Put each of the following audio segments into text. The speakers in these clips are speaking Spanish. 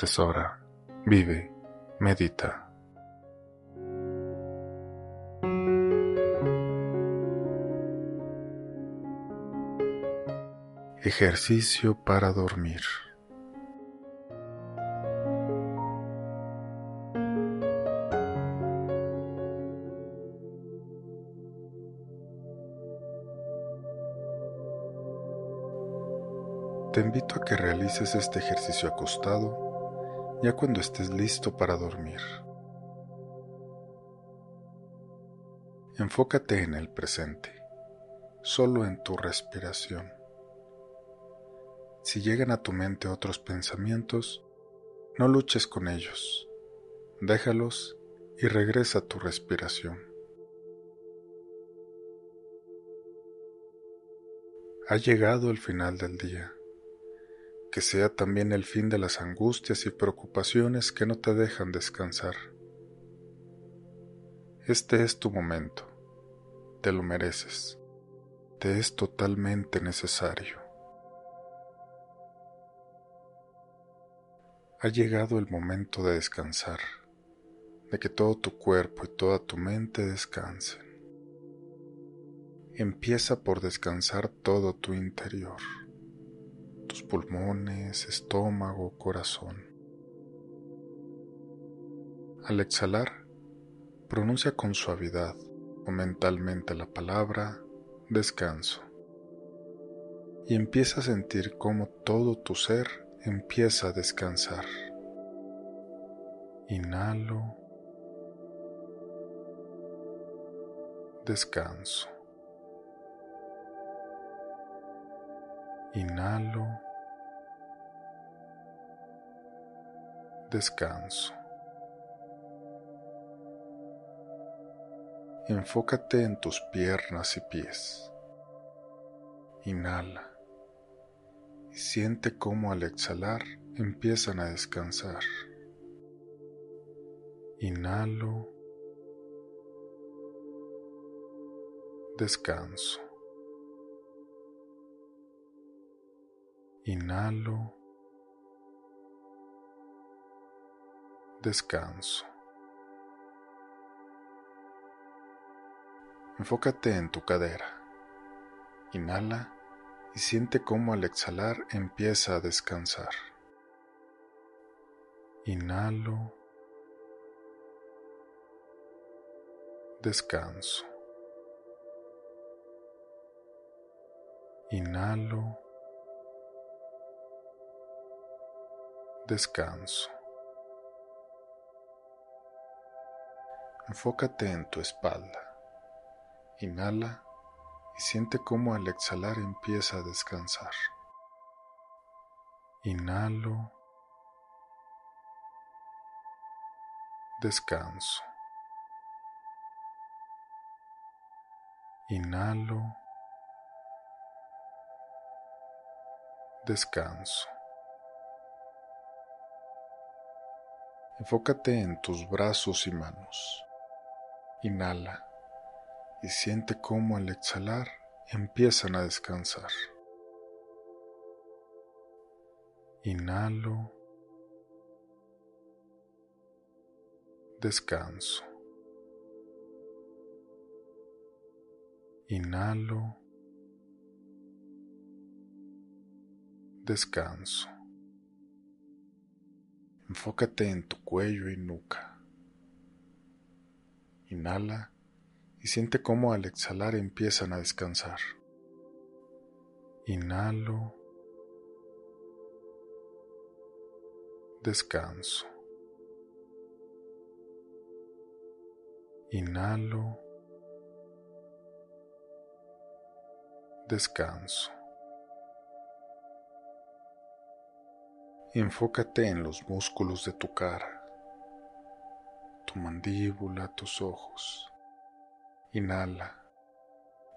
Atesora, vive, medita. Ejercicio para dormir. Te invito a que realices este ejercicio acostado ya cuando estés listo para dormir. Enfócate en el presente, solo en tu respiración. Si llegan a tu mente otros pensamientos, no luches con ellos, déjalos y regresa a tu respiración. Ha llegado el final del día que sea también el fin de las angustias y preocupaciones que no te dejan descansar. Este es tu momento, te lo mereces, te es totalmente necesario. Ha llegado el momento de descansar, de que todo tu cuerpo y toda tu mente descansen. Empieza por descansar todo tu interior tus pulmones, estómago, corazón. Al exhalar, pronuncia con suavidad o mentalmente la palabra descanso y empieza a sentir cómo todo tu ser empieza a descansar. Inhalo, descanso. Inhalo. Descanso. Enfócate en tus piernas y pies. Inhala y siente cómo al exhalar empiezan a descansar. Inhalo. Descanso. Inhalo. Descanso. Enfócate en tu cadera. Inhala y siente cómo al exhalar empieza a descansar. Inhalo. Descanso. Inhalo. descanso. Enfócate en tu espalda. Inhala y siente cómo al exhalar empieza a descansar. Inhalo. Descanso. Inhalo. Descanso. Enfócate en tus brazos y manos. Inhala y siente cómo al exhalar empiezan a descansar. Inhalo. Descanso. Inhalo. Descanso. Enfócate en tu cuello y nuca. Inhala y siente cómo al exhalar empiezan a descansar. Inhalo. Descanso. Inhalo. descanso. Enfócate en los músculos de tu cara, tu mandíbula, tus ojos. Inhala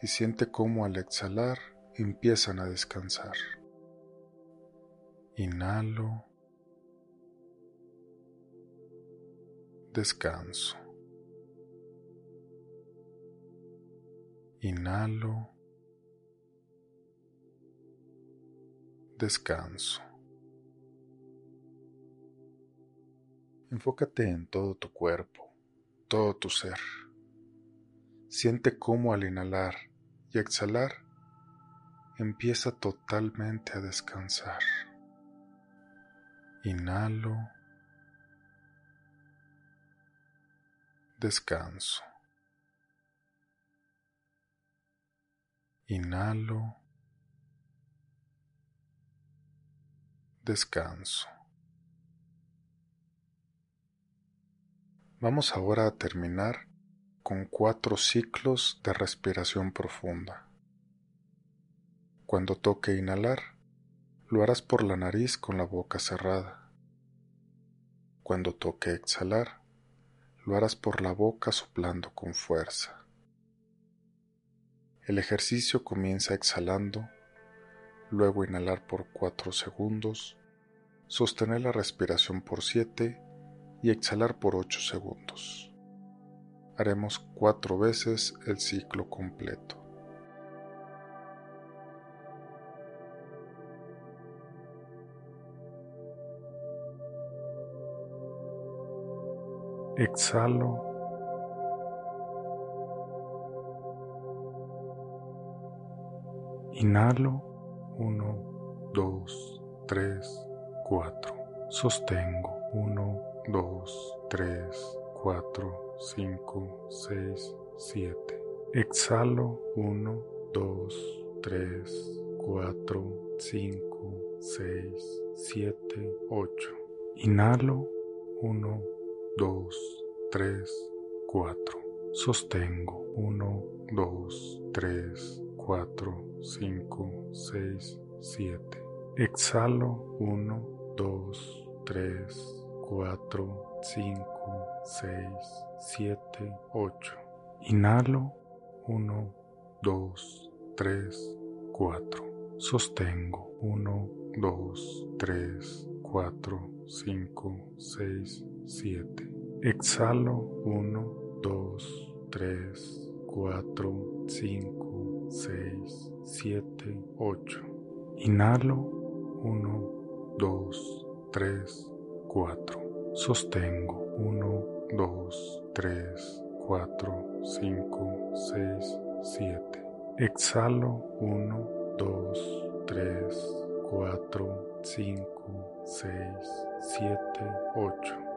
y siente cómo al exhalar empiezan a descansar. Inhalo, descanso. Inhalo, descanso. Enfócate en todo tu cuerpo, todo tu ser. Siente cómo al inhalar y exhalar empieza totalmente a descansar. Inhalo, descanso. Inhalo, descanso. Vamos ahora a terminar con cuatro ciclos de respiración profunda. Cuando toque inhalar, lo harás por la nariz con la boca cerrada. Cuando toque exhalar, lo harás por la boca soplando con fuerza. El ejercicio comienza exhalando, luego inhalar por cuatro segundos, sostener la respiración por siete y exhalar por 8 segundos. Haremos cuatro veces el ciclo completo. Exhalo. Inhalo. 1, 2, 3, 4. Sostengo. 1, 2, 3, 4, 5, 6, 7. Exhalo 1, 2, 3, 4, 5, 6, 7, 8. Inhalo 1, 2, 3, 4. Sostengo 1, 2, 3, 4, 5, 6, 7. Exhalo 1, 2, 3, 4, 5, 6, 7, 8. Inhalo 1, 2, 3, 4. Sostengo 1, 2, 3, 4, 5, 6, 7. Exhalo 1, 2, 3, 4, 5, 6, 7, 8. Inhalo 1, 2, 3, 4. Sostengo 1, 2, 3, 4, 5, 6, 7. Exhalo 1, 2, 3, 4, 5, 6, 7, 8.